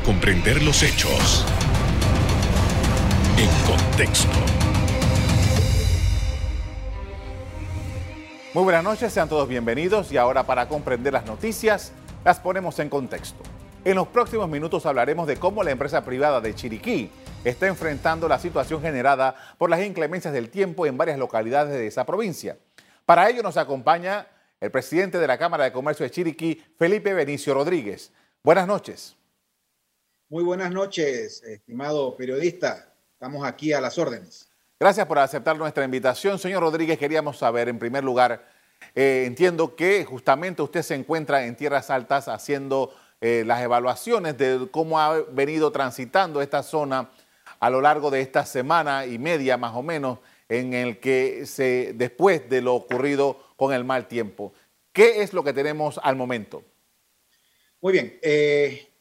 comprender los hechos en contexto. Muy buenas noches, sean todos bienvenidos y ahora para comprender las noticias las ponemos en contexto. En los próximos minutos hablaremos de cómo la empresa privada de Chiriquí está enfrentando la situación generada por las inclemencias del tiempo en varias localidades de esa provincia. Para ello nos acompaña el presidente de la Cámara de Comercio de Chiriquí, Felipe Benicio Rodríguez. Buenas noches. Muy buenas noches, estimado periodista. Estamos aquí a las órdenes. Gracias por aceptar nuestra invitación. Señor Rodríguez, queríamos saber, en primer lugar, eh, entiendo que justamente usted se encuentra en Tierras Altas haciendo eh, las evaluaciones de cómo ha venido transitando esta zona a lo largo de esta semana y media más o menos en el que se, después de lo ocurrido con el mal tiempo. ¿Qué es lo que tenemos al momento? Muy bien. Eh,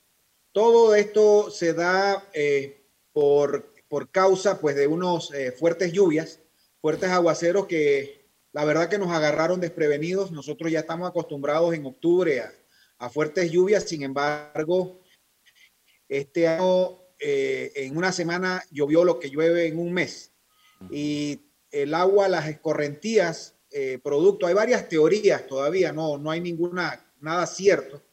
todo esto se da eh, por, por, causa pues, de unos eh, fuertes lluvias, fuertes aguaceros que la verdad que nos agarraron desprevenidos. Nosotros ya estamos acostumbrados en octubre a, a fuertes lluvias, sin embargo, este año en una semana llovió lo que llueve en un mes y el agua, las escorrentías, eh, producto, hay varias teorías todavía, no, no hay ninguna, nada cierto.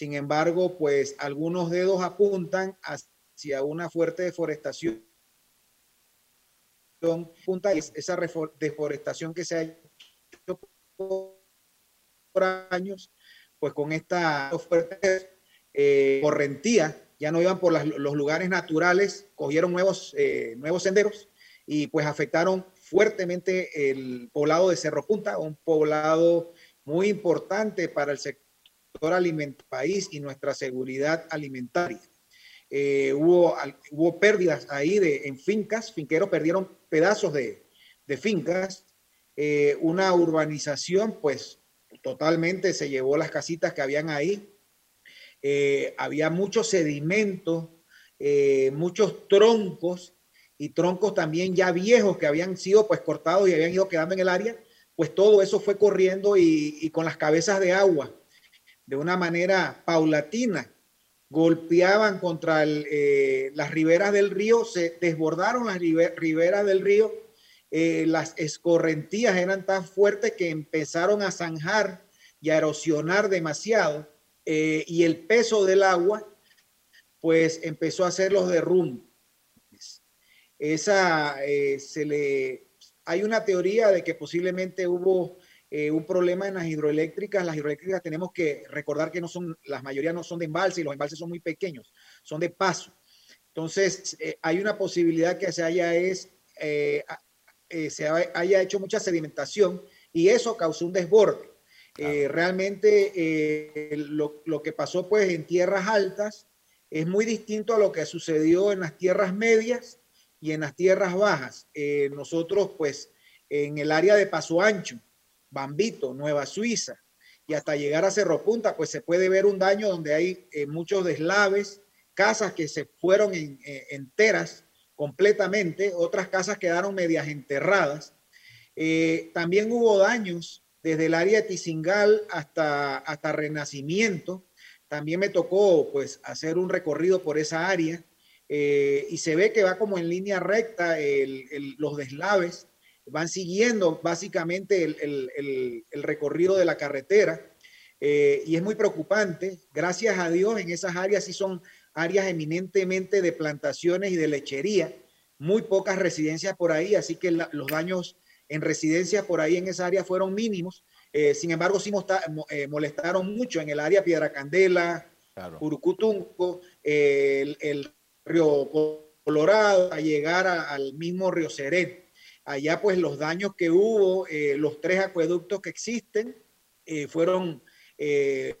Sin embargo, pues algunos dedos apuntan hacia una fuerte deforestación. Esa deforestación que se ha hecho por años, pues con esta fuerte eh, correntía, ya no iban por los lugares naturales, cogieron nuevos, eh, nuevos senderos y pues afectaron fuertemente el poblado de Cerro Punta, un poblado muy importante para el sector alimentario país y nuestra seguridad alimentaria. Eh, hubo, hubo pérdidas ahí de, en fincas, finqueros perdieron pedazos de, de fincas, eh, una urbanización pues totalmente se llevó las casitas que habían ahí, eh, había mucho sedimento, muchos troncos y troncos también ya viejos que habían sido pues cortados y habían ido quedando en el área, pues todo eso fue corriendo y, con las cabezas de agua de una manera paulatina. Golpeaban contra eh, las riberas del río, se desbordaron las riberas del río, eh, las escorrentías eran tan fuertes que empezaron a zanjar y a erosionar demasiado eh, y el peso del agua pues empezó a hacer los derrumbes. Esa se le hay una teoría de que posiblemente hubo eh, un problema en las hidroeléctricas. Las hidroeléctricas tenemos que recordar que no son, las mayoría no son de embalse y los embalses son muy pequeños, son de paso. Entonces, eh, hay una posibilidad que se haya, es, se haya hecho mucha sedimentación y eso causó un desborde. realmente lo, lo, que pasó pues en tierras altas es muy distinto a lo que sucedió en las tierras medias y en las tierras bajas. Eh, nosotros, pues, en el área de Paso Ancho, Bambito, Nueva Suiza, y hasta llegar a Cerro Punta, pues se puede ver un daño donde hay eh, muchos deslaves, casas que se fueron en, eh, enteras completamente, otras casas quedaron medias enterradas. también hubo daños desde el área de Tizingal hasta, hasta Renacimiento. También me tocó pues hacer un recorrido por esa área eh, y se ve que va como en línea recta los deslaves, van siguiendo básicamente el, recorrido de la carretera eh, y es muy preocupante. Gracias a Dios en esas áreas sí son áreas eminentemente de plantaciones y de lechería, muy pocas residencias por ahí, así que los daños en residencias por ahí en esa área fueron mínimos. Eh, sin embargo, sí molestaron mucho en el área Piedra Candela, claro. Urucutunco, el, el Río Colorado, a llegar al mismo Río Seret. Allá pues los daños que hubo, eh, los tres acueductos que existen, eh, fueron eh,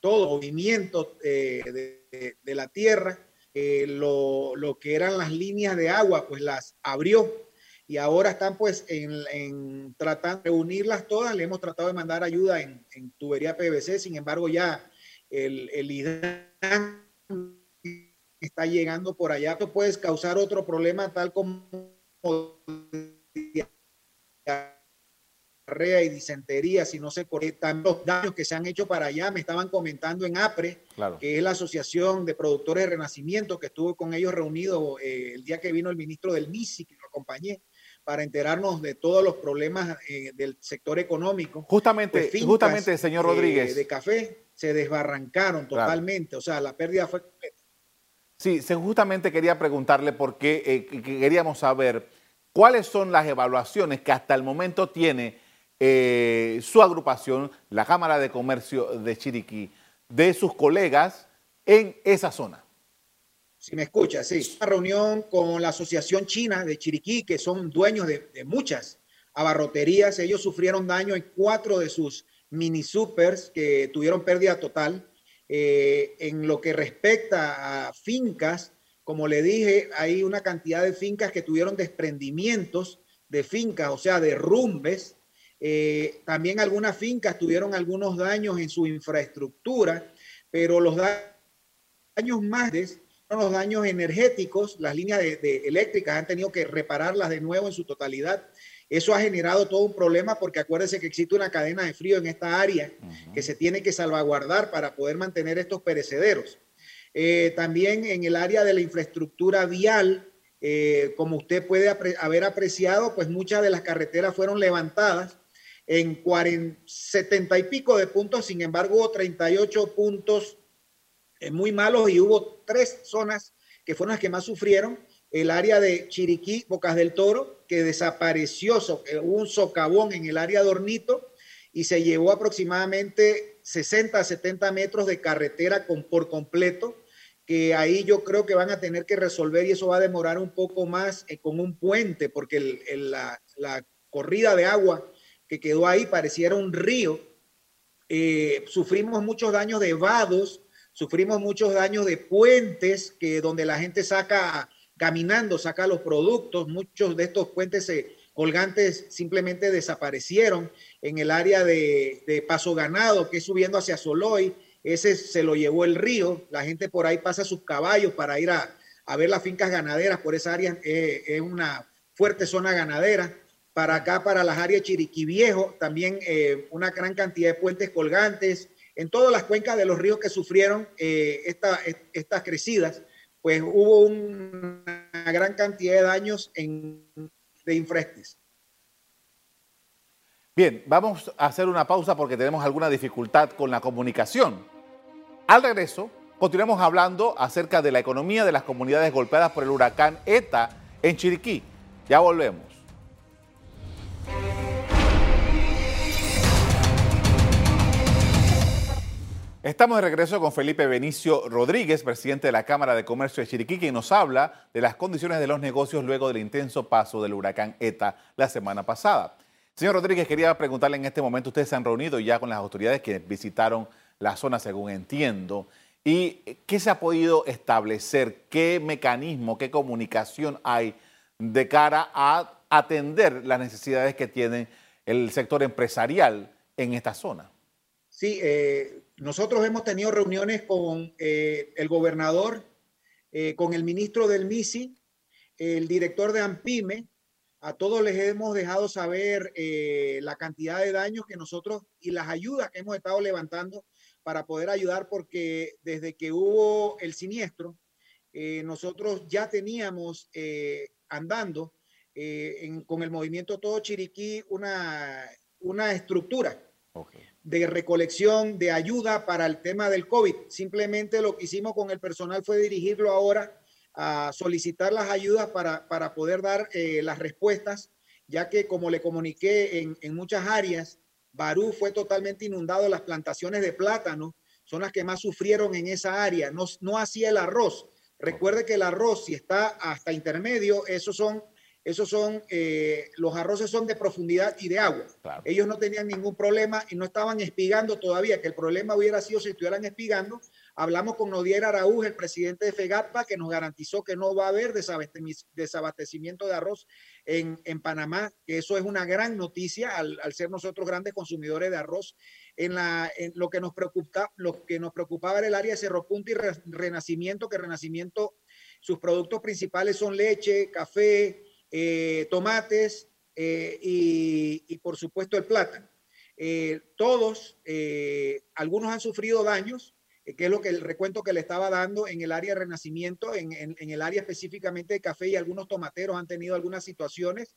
todo movimiento de, la tierra, lo, que eran las líneas de agua, pues las abrió. Y ahora están pues en, tratando de unirlas todas. Le hemos tratado de mandar ayuda en, tubería PVC, sin embargo ya el, el está llegando por allá, tú puedes causar otro problema tal como diarrea y disentería si no se cortan los daños que se han hecho para allá. Me estaban comentando en APRE, que es la Asociación de Productores de Renacimiento, que estuvo con ellos reunido eh, el día que vino el ministro del MISI, que lo acompañé, para enterarnos de todos los problemas eh, del sector económico. Justamente, pues justamente, señor Rodríguez. de café se desbarrancaron totalmente, o sea, la pérdida fue completa. Sí, justamente quería preguntarle porque eh, queríamos saber cuáles son las evaluaciones que hasta el momento tiene eh, su agrupación, la Cámara de Comercio de Chiriquí, de sus colegas en esa zona. Si me escucha, sí. Una reunión con la Asociación China de Chiriquí, que son dueños de, de muchas abarroterías. Ellos sufrieron daño en cuatro de sus mini supers que tuvieron pérdida total. Eh, en lo que respecta a fincas, como le dije, hay una cantidad de fincas que tuvieron desprendimientos de fincas, o sea, derrumbes. Eh, también algunas fincas tuvieron algunos daños en su infraestructura, pero los daños más son los daños energéticos. Las líneas eléctricas han tenido que repararlas de nuevo en su totalidad. Eso ha generado todo un problema porque acuérdense que existe una cadena de frío en esta área que se tiene que salvaguardar para poder mantener estos perecederos. Eh, también en el área de la infraestructura vial, eh, como usted puede haber apreciado, pues muchas de las carreteras fueron levantadas en 40, 70 y pico de puntos, sin embargo hubo 38 puntos eh, muy malos y hubo tres zonas que fueron las que más sufrieron el área de Chiriquí, Bocas del Toro, que desapareció, eh, hubo un socavón en el área de Hornito y se llevó aproximadamente 60 a 70 metros de carretera con, por completo, que ahí yo creo que van a tener que resolver y eso va a demorar un poco más eh, con un puente, porque la, corrida de agua que quedó ahí pareciera un río. Eh, sufrimos muchos daños de vados, sufrimos muchos daños de puentes que donde la gente saca caminando, saca los productos. Muchos de estos puentes eh, colgantes simplemente desaparecieron en el área de, Paso Ganado, que es subiendo hacia Soloy. Ese se lo llevó el río. La gente por ahí pasa sus caballos para ir a, ver las fincas ganaderas. Por esa área eh, es una fuerte zona ganadera. Para acá, para las áreas Chiriquí Viejo, también eh, una gran cantidad de puentes colgantes. En todas las cuencas de los ríos que sufrieron estas crecidas pues hubo una gran cantidad de daños en, de infrestes. Bien, vamos a hacer una pausa porque tenemos alguna dificultad con la comunicación. Al regreso, continuamos hablando acerca de la economía de las comunidades golpeadas por el huracán ETA en Chiriquí. Ya volvemos. Estamos de regreso con Felipe Benicio Rodríguez, presidente de la Cámara de Comercio de Chiriquí, quien nos habla de las condiciones de los negocios luego del intenso paso del huracán ETA la semana pasada. Señor Rodríguez, quería preguntarle en este momento, ustedes se han reunido ya con las autoridades que visitaron la zona, según entiendo, y qué se ha podido establecer, qué mecanismo, qué comunicación hay de cara a atender las necesidades que tiene el sector empresarial en esta zona. Sí, eh, nosotros hemos tenido reuniones con eh, el gobernador, eh, con el ministro del MISI, el director de AMPIME. A todos les hemos dejado saber eh, la cantidad de daños que nosotros y las ayudas que hemos estado levantando para poder ayudar, porque desde que hubo el siniestro, nosotros ya teníamos andando con el movimiento Todo Chiriquí una, una estructura. Okay de recolección, de ayuda para el tema del COVID. Simplemente lo que hicimos con el personal fue dirigirlo ahora a solicitar las ayudas para, para poder dar eh, las respuestas, ya que como le comuniqué en, en muchas áreas, Barú fue totalmente inundado, las plantaciones de plátano son las que más sufrieron en esa área, no, no hacía el arroz. Recuerde que el arroz, si está hasta intermedio, esos son esos son, eh, los arroces son de profundidad y de agua. Ellos no tenían ningún problema y no estaban espigando todavía, que el problema hubiera sido si estuvieran espigando. Hablamos con Nodier Araúj, el presidente de FEGAPA, que nos garantizó que no va a haber desabastecimiento de arroz en, Panamá, que eso es una gran noticia al, ser nosotros grandes consumidores de arroz. En, la, lo, que nos preocupa, lo que nos preocupaba era el área de Cerro Punta y Renacimiento, que Renacimiento, sus productos principales son leche, café, eh, tomates y, por supuesto el plátano. todos, algunos han sufrido daños, que es lo que el recuento que le estaba dando en el área de renacimiento, en, el área específicamente de café y algunos tomateros han tenido algunas situaciones.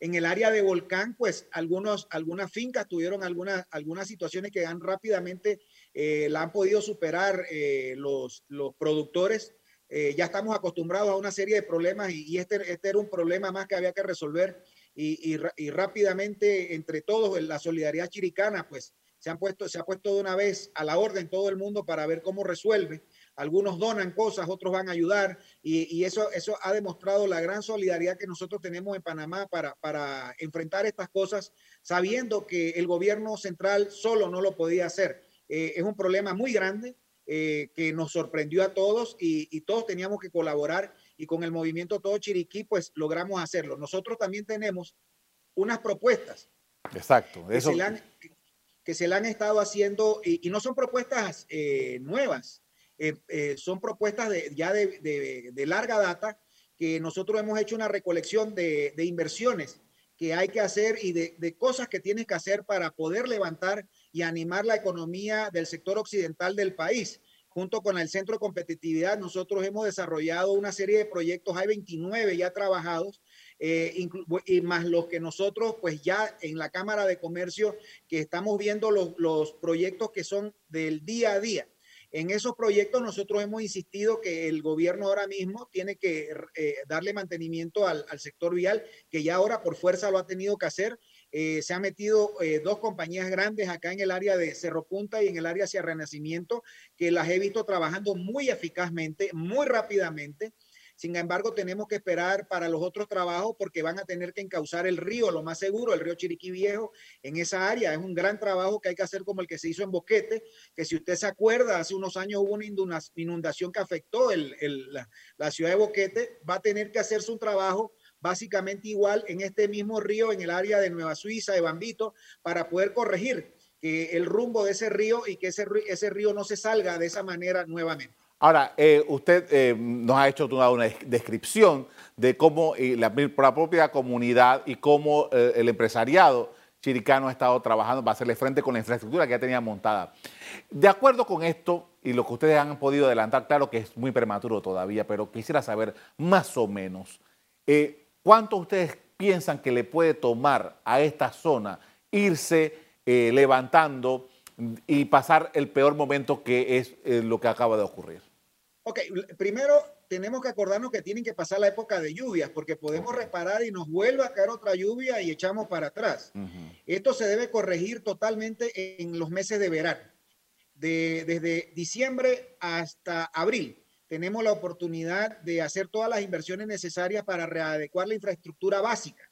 En el área de volcán, pues algunos, algunas fincas tuvieron algunas, algunas situaciones que han rápidamente eh, la han podido superar eh, los, los productores. Eh, ya estamos acostumbrados a una serie de problemas y, este, este era un problema más que había que resolver y, y, y rápidamente entre todos la solidaridad chiricana, pues se, han puesto, se ha puesto de una vez a la orden todo el mundo para ver cómo resuelve. Algunos donan cosas, otros van a ayudar y, eso, eso ha demostrado la gran solidaridad que nosotros tenemos en Panamá para, para enfrentar estas cosas, sabiendo que el gobierno central solo no lo podía hacer. Eh, es un problema muy grande eh, que nos sorprendió a todos y, y, todos teníamos que colaborar y con el movimiento Todo Chiriquí pues logramos hacerlo. Nosotros también tenemos unas propuestas. Exacto. Eso... Que, se le han, que se le han estado haciendo y, y no son propuestas eh, nuevas. Eh, eh, son propuestas de, ya de, de, larga data que nosotros hemos hecho una recolección de, inversiones que hay que hacer y de, cosas que tienes que hacer para poder levantar y animar la economía del sector occidental del país. Junto con el Centro de Competitividad, nosotros hemos desarrollado una serie de proyectos, hay 29 ya trabajados, eh, y más los que nosotros, pues ya en la Cámara de Comercio, que estamos viendo los, los proyectos que son del día a día. En esos proyectos nosotros hemos insistido que el gobierno ahora mismo tiene que eh, darle mantenimiento al, sector vial, que ya ahora por fuerza lo ha tenido que hacer. Eh, se han metido eh, dos compañías grandes acá en el área de Cerro Punta y en el área hacia Renacimiento, que las he visto trabajando muy eficazmente, muy rápidamente. Sin embargo, tenemos que esperar para los otros trabajos porque van a tener que encauzar el río, lo más seguro, el río Chiriquí Viejo en esa área. Es un gran trabajo que hay que hacer como el que se hizo en Boquete, que si usted se acuerda, hace unos años hubo una inundación que afectó la, ciudad de Boquete, va a tener que hacerse un trabajo básicamente igual en este mismo río, en el área de Nueva Suiza, de Bambito, para poder corregir que el rumbo de ese río y que ese, ese río no se salga de esa manera nuevamente. Ahora, eh, usted eh, nos ha hecho una descripción de cómo la, propia comunidad y cómo eh, el empresariado chiricano ha estado trabajando para hacerle frente con la infraestructura que ya tenía montada. De acuerdo con esto y lo que ustedes han podido adelantar, claro que es muy prematuro todavía, pero quisiera saber más o menos cuánto ustedes piensan que le puede tomar a esta zona irse levantando y pasar el peor momento que es lo que acaba de ocurrir. Ok, primero tenemos que acordarnos que tienen que pasar la época de lluvias, porque podemos reparar y nos vuelve a caer otra lluvia y echamos para atrás. Esto se debe corregir totalmente en los meses de verano. De, desde diciembre hasta abril tenemos la oportunidad de hacer todas las inversiones necesarias para readecuar la infraestructura básica.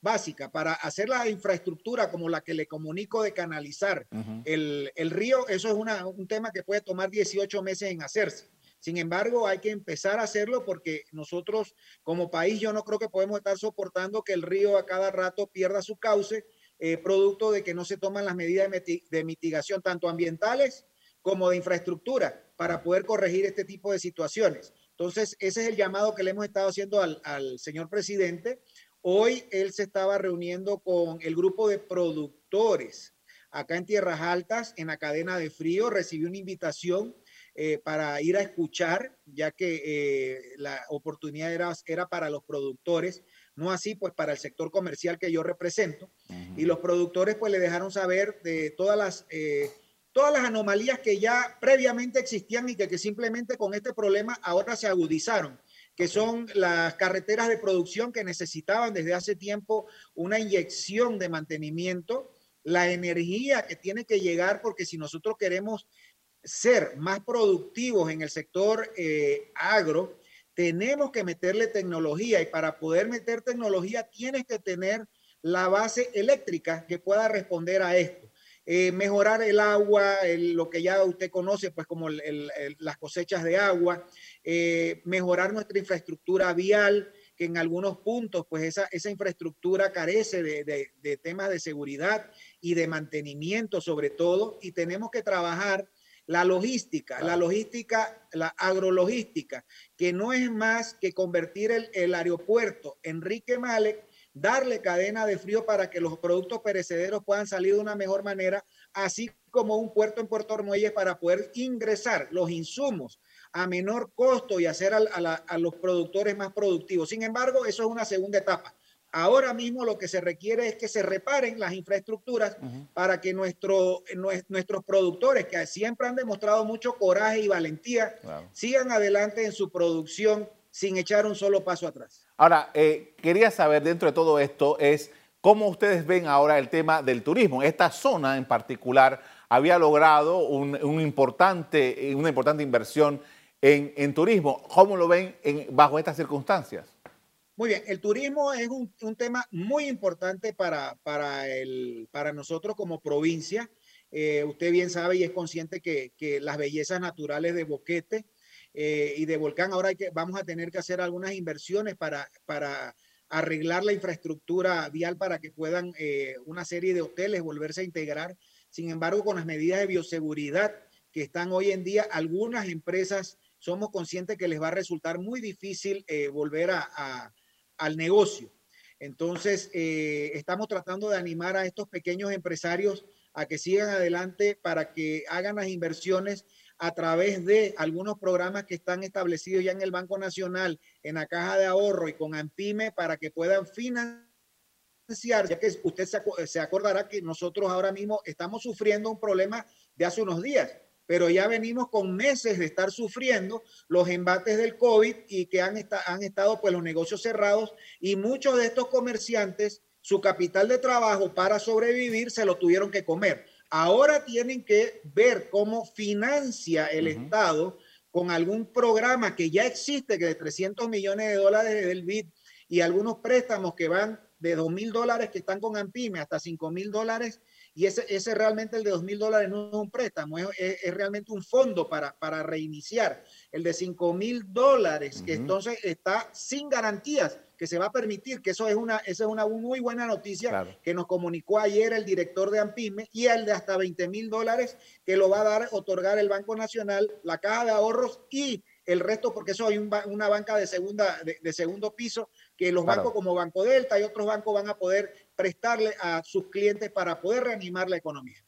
Básica, para hacer la infraestructura como la que le comunico de canalizar el, el, río, eso es una, un tema que puede tomar 18 meses en hacerse sin embargo, hay que empezar a hacerlo porque nosotros como país yo no creo que podemos estar soportando que el río a cada rato pierda su cauce, eh, producto de que no se toman las medidas de mitigación tanto ambientales como de infraestructura para poder corregir este tipo de situaciones. Entonces, ese es el llamado que le hemos estado haciendo al, al señor presidente. Hoy él se estaba reuniendo con el grupo de productores acá en Tierras Altas, en la cadena de frío, recibió una invitación eh, para ir a escuchar, ya que eh, la oportunidad era, era para los productores, no así pues para el sector comercial que yo represento. Y los productores pues le dejaron saber de todas las, eh, todas las anomalías que ya previamente existían y que, que simplemente con este problema ahora se agudizaron que son las carreteras de producción que necesitaban desde hace tiempo una inyección de mantenimiento, la energía que tiene que llegar, porque si nosotros queremos ser más productivos en el sector eh, agro, tenemos que meterle tecnología y para poder meter tecnología tienes que tener la base eléctrica que pueda responder a esto. Eh, mejorar el agua, lo que ya usted conoce, pues como las cosechas de agua, eh, mejorar nuestra infraestructura vial, que en algunos puntos, pues esa, esa infraestructura carece de, de temas de seguridad y de mantenimiento sobre todo, y tenemos que trabajar la logística, la logística, la agrologística, que no es más que convertir el, aeropuerto Enrique Malek darle cadena de frío para que los productos perecederos puedan salir de una mejor manera, así como un puerto en Puerto Armuelles para poder ingresar los insumos a menor costo y hacer a, los productores más productivos. Sin embargo, eso es una segunda etapa. Ahora mismo lo que se requiere es que se reparen las infraestructuras para que nuestro, nuestros productores, que siempre han demostrado mucho coraje y valentía, sigan adelante en su producción sin echar un solo paso atrás. Ahora, eh, quería saber dentro de todo esto es cómo ustedes ven ahora el tema del turismo. Esta zona en particular había logrado un, importante, una importante inversión en, turismo. ¿Cómo lo ven bajo estas circunstancias? Muy bien, el turismo es un, tema muy importante para, para, el, para nosotros como provincia. Eh, usted bien sabe y es consciente que, las bellezas naturales de Boquete eh, y de Volcán, ahora hay que, vamos a tener que hacer algunas inversiones para, para arreglar la infraestructura vial para que puedan eh, una serie de hoteles volverse a integrar. Sin embargo, con las medidas de bioseguridad que están hoy en día, algunas empresas somos conscientes que les va a resultar muy difícil volver a al negocio. Entonces, eh, estamos tratando de animar a estos pequeños empresarios a que sigan adelante para que hagan las inversiones a través de algunos programas que están establecidos ya en el Banco Nacional, en la Caja de Ahorro y con AMPIME para que puedan financiar, ya que usted se acordará que nosotros ahora mismo estamos sufriendo un problema de hace unos días pero ya venimos con meses de estar sufriendo los embates del COVID y que han, han estado pues los negocios cerrados y muchos de estos comerciantes, su capital de trabajo para sobrevivir se lo tuvieron que comer. Ahora tienen que ver cómo financia el Estado con algún programa que ya existe, que de 300 millones de dólares del BID y algunos préstamos que van de 2 mil dólares que están con AMPIME hasta 5 mil dólares y ese, ese realmente el de dos mil dólares no es un préstamo, es, es, realmente un fondo para, para reiniciar. El de cinco mil dólares, que entonces está sin garantías, que se va a permitir, que eso es una, esa es una muy buena noticia que nos comunicó ayer el director de AMPIME y el de hasta 20 mil dólares que lo va a dar, otorgar el Banco Nacional, la Caja de Ahorros y el resto, porque eso hay una banca de, segunda, de, segundo piso, que los bancos como Banco Delta y otros bancos van a poder prestarle a sus clientes para poder reanimar la economía.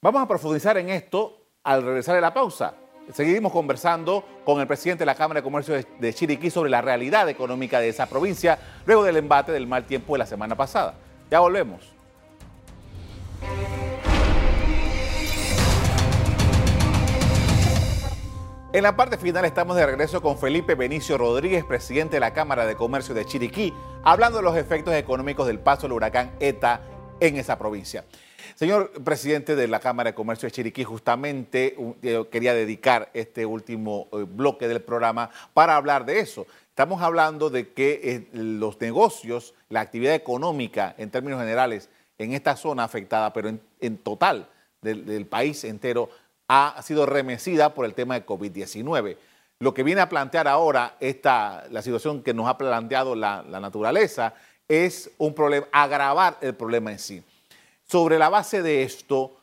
Vamos a profundizar en esto al regresar de la pausa. Seguimos conversando con el presidente de la Cámara de Comercio de Chiriquí sobre la realidad económica de esa provincia luego del embate del mal tiempo de la semana pasada. Ya volvemos. En la parte final estamos de regreso con Felipe Benicio Rodríguez, presidente de la Cámara de Comercio de Chiriquí, hablando de los efectos económicos del paso del huracán ETA en esa provincia. Señor presidente de la Cámara de Comercio de Chiriquí, justamente quería dedicar este último eh, bloque del programa para hablar de eso. Estamos hablando de que eh, los negocios, la actividad económica en términos generales en esta zona afectada, pero en, total del país entero, ha sido remecida por el tema de COVID-19. Lo que viene a plantear ahora esta, la situación que nos ha planteado la, naturaleza es un problema, agravar el problema en sí. Sobre la base de esto,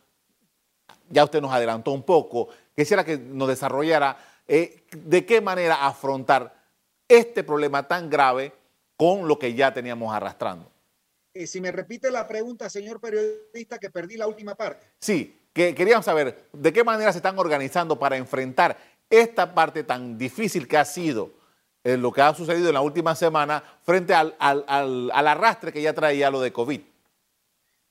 ya usted nos adelantó un poco, quisiera que nos desarrollara eh, de qué manera afrontar este problema tan grave con lo que ya teníamos arrastrando. Eh, si me repite la pregunta, señor periodista, que perdí la última parte. Sí, que queríamos saber de qué manera se están organizando para enfrentar esta parte tan difícil que ha sido eh, lo que ha sucedido en la última semana frente al, arrastre que ya traía lo de COVID.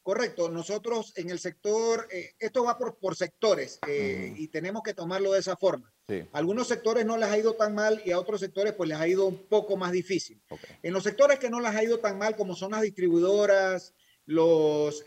Correcto, nosotros en el sector, eh, esto va por, sectores eh, y tenemos que tomarlo de esa forma. algunos sectores no les ha ido tan mal y a otros sectores pues les ha ido un poco más difícil. En los sectores que no les ha ido tan mal como son las distribuidoras, los,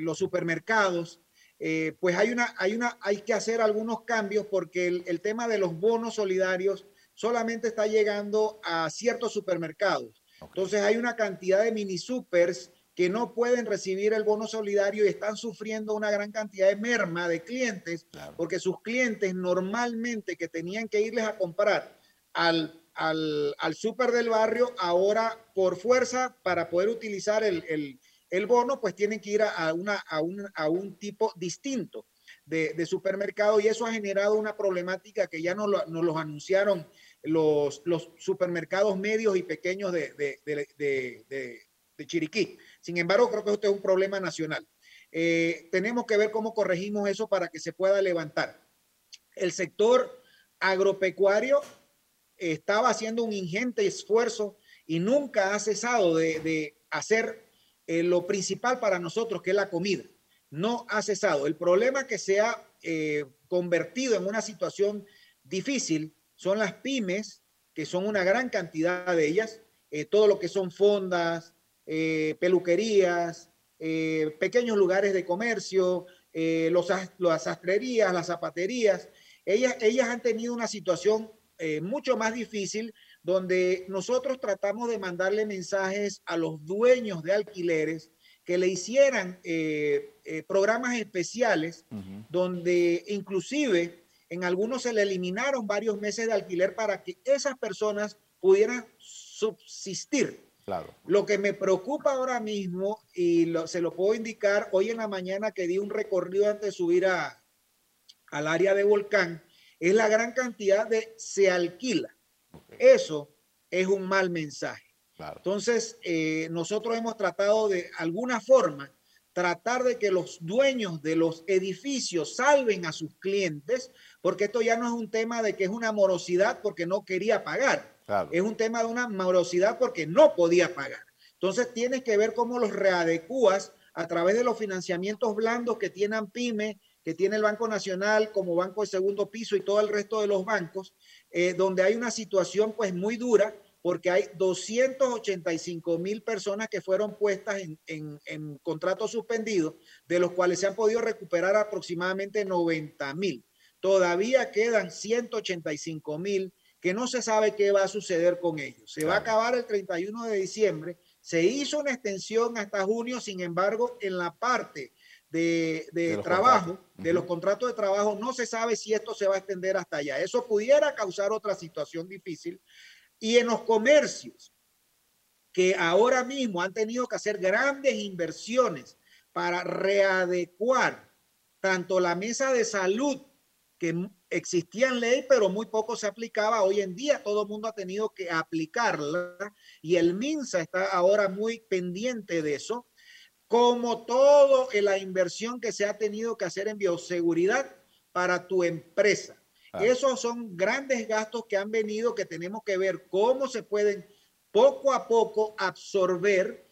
los supermercados, eh, pues hay, una, hay, una, hay que hacer algunos cambios porque el, tema de los bonos solidarios solamente está llegando a ciertos supermercados. Entonces hay una cantidad de mini supers que no pueden recibir el bono solidario y están sufriendo una gran cantidad de merma de clientes porque sus clientes normalmente que tenían que irles a comprar al, al, al super del barrio, ahora por fuerza para poder utilizar el, el el bono, pues tienen que ir a, una, a, un, a un tipo distinto de, supermercado y eso ha generado una problemática que ya nos, lo, nos los anunciaron los, los supermercados medios y pequeños de, de Chiriquí. Sin embargo, creo que esto es un problema nacional. Eh, tenemos que ver cómo corregimos eso para que se pueda levantar. El sector agropecuario estaba haciendo un ingente esfuerzo y nunca ha cesado de, hacer eh, lo principal para nosotros, que es la comida. No ha cesado. El problema que se ha eh, convertido en una situación difícil son las pymes, que son una gran cantidad de ellas, eh, todo lo que son fondas, peluquerías, pequeños lugares de comercio, las sastrerías, las zapaterías. Ellas, ellas han tenido una situación mucho más difícil donde nosotros tratamos de mandarle mensajes a los dueños de alquileres que le hicieran eh, eh, programas especiales donde inclusive en algunos se le eliminaron varios meses de alquiler para que esas personas pudieran subsistir. Claro. Lo que me preocupa ahora mismo, y se lo puedo indicar hoy en la mañana que di un recorrido antes de subir a, al área de volcán, es la gran cantidad de se alquila. Eso es un mal mensaje. Entonces, eh, nosotros hemos tratado de alguna forma tratar de que los dueños de los edificios salven a sus clientes, porque esto ya no es un tema de que es una morosidad porque no quería pagar, es un tema de una morosidad porque no podía pagar. Entonces, tienes que ver cómo los readecúas a través de los financiamientos blandos que tienen PYME, que tiene el Banco Nacional como banco de segundo piso y todo el resto de los bancos, eh, donde hay una situación pues muy dura porque hay 285 mil personas que fueron puestas en, en, en contratos suspendidos, de los cuales se han podido recuperar aproximadamente 90 mil. Todavía quedan 185 mil que no se sabe qué va a suceder con ellos. Se va a acabar el 31 de diciembre. Se hizo una extensión hasta junio, sin embargo, en la parte de, trabajo, de los contratos de trabajo, no se sabe si esto se va a extender hasta allá. Eso pudiera causar otra situación difícil. Y en los comercios, que ahora mismo han tenido que hacer grandes inversiones para readecuar tanto la mesa de salud, que existía en ley, pero muy poco se aplicaba. Hoy en día todo el mundo ha tenido que aplicarla y el MINSA está ahora muy pendiente de eso como todo en la inversión que se ha tenido que hacer en bioseguridad para tu empresa. Esos son grandes gastos que han venido que tenemos que ver cómo se pueden poco a poco absorber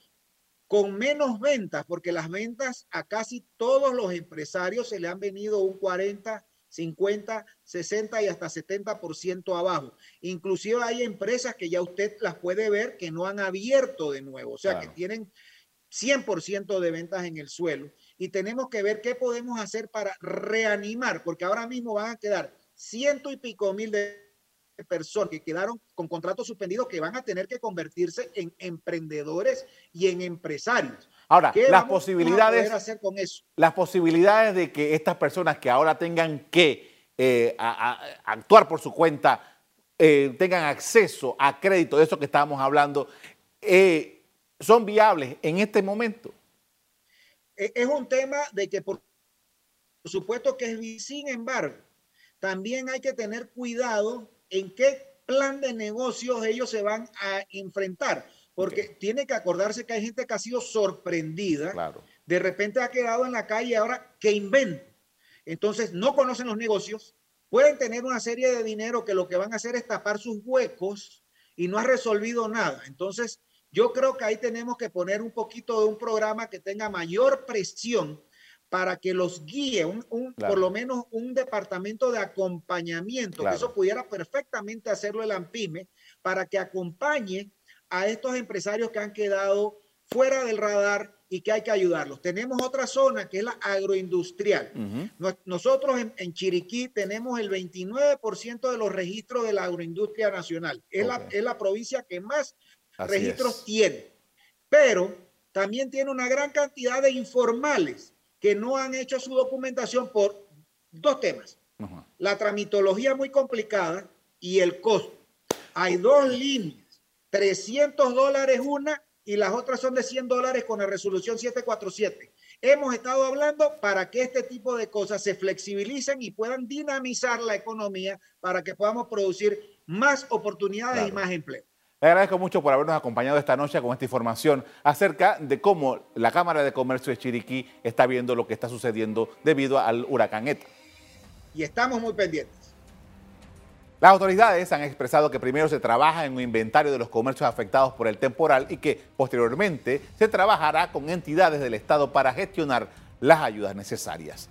con menos ventas, porque las ventas a casi todos los empresarios se le han venido un 40, 50, 60 y hasta 70% abajo. Inclusive hay empresas que ya usted las puede ver que no han abierto de nuevo, o sea, que tienen 100% de ventas en el suelo y tenemos que ver qué podemos hacer para reanimar, porque ahora mismo van a quedar ciento y pico mil de personas que quedaron con contratos suspendidos que van a tener que convertirse en emprendedores y en empresarios. Ahora, las posibilidades, hacer con eso? las posibilidades de que estas personas que ahora tengan que eh, actuar por su cuenta eh, tengan acceso a crédito, de eso que estábamos hablando, eh, son viables en este momento? E-, es un tema de que por supuesto que es, sin embargo, también hay que tener cuidado en qué plan de negocios ellos se van a enfrentar, porque tiene que acordarse que hay gente que ha sido sorprendida, claro. de repente ha quedado en la calle ahora que inventa. Entonces no conocen los negocios, pueden tener una serie de dinero que lo que van a hacer es tapar sus huecos y no ha resolvido nada. Entonces, yo creo que ahí tenemos que poner un poquito de un programa que tenga mayor presión para que los guíe, un, por lo menos un departamento de acompañamiento, que eso pudiera perfectamente hacerlo el AMPIME, para que acompañe a estos empresarios que han quedado fuera del radar y que hay que ayudarlos. Tenemos otra zona que es la agroindustrial. Nosotros en, Chiriquí tenemos el 29% de los registros de la agroindustria nacional. Es, la, es la provincia que más registros tiene, pero también tiene una gran cantidad de informales que no han hecho su documentación por dos temas. La tramitología muy complicada y el costo. Hay dos líneas, 300 dólares una y las otras son de 100 dólares con la resolución 747. Hemos estado hablando para que este tipo de cosas se flexibilicen y puedan dinamizar la economía para que podamos producir más oportunidades y más empleo. Le agradezco mucho por habernos acompañado esta noche con esta información acerca de cómo la Cámara de Comercio de Chiriquí está viendo lo que está sucediendo debido al huracán ETA. Y estamos muy pendientes. Las autoridades han expresado que primero se trabaja en un inventario de los comercios afectados por el temporal y que posteriormente se trabajará con entidades del Estado para gestionar las ayudas necesarias.